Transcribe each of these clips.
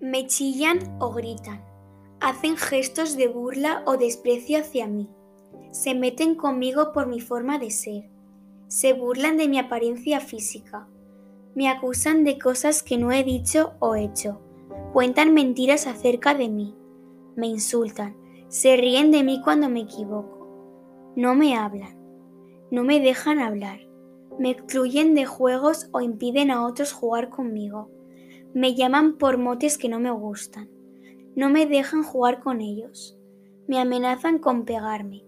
Me chillan o gritan, hacen gestos de burla o desprecio hacia mí, se meten conmigo por mi forma de ser, se burlan de mi apariencia física, me acusan de cosas que no he dicho o hecho, cuentan mentiras acerca de mí, me insultan, se ríen de mí cuando me equivoco, no me hablan, no me dejan hablar, me excluyen de juegos o impiden a otros jugar conmigo me llaman por motes que no me gustan. No me dejan jugar con ellos. Me amenazan con pegarme.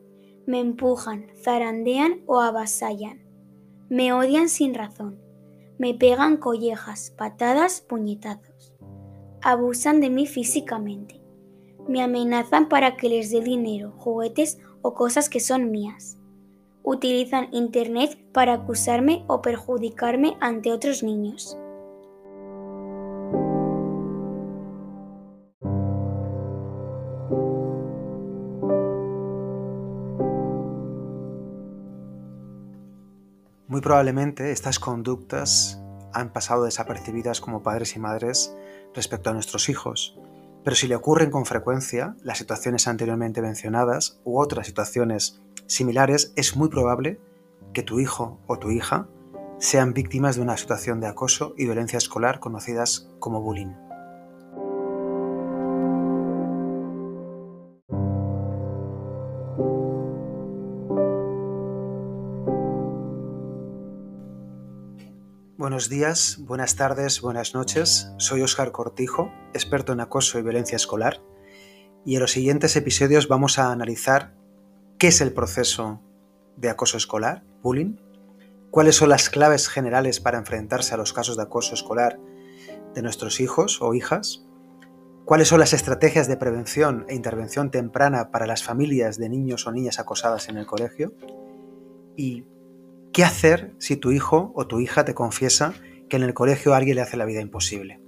Me empujan, zarandean o avasallan. Me odian sin razón. Me pegan collejas, patadas, puñetazos. Abusan de mí físicamente. Me amenazan para que les dé dinero, juguetes o cosas que son mías. Utilizan Internet para acusarme o perjudicarme ante otros niños. Muy probablemente estas conductas han pasado desapercibidas como padres y madres respecto a nuestros hijos, pero si le ocurren con frecuencia las situaciones anteriormente mencionadas u otras situaciones similares, es muy probable que tu hijo o tu hija sean víctimas de una situación de acoso y violencia escolar conocidas como bullying. Buenos días, buenas tardes, buenas noches. Soy Óscar Cortijo, experto en acoso y violencia escolar, y en los siguientes episodios vamos a analizar qué es el proceso de acoso escolar, bullying, cuáles son las claves generales para enfrentarse a los casos de acoso escolar de nuestros hijos o hijas, cuáles son las estrategias de prevención e intervención temprana para las familias de niños o niñas acosadas en el colegio y ¿Qué hacer si tu hijo o tu hija te confiesa que en el colegio alguien le hace la vida imposible?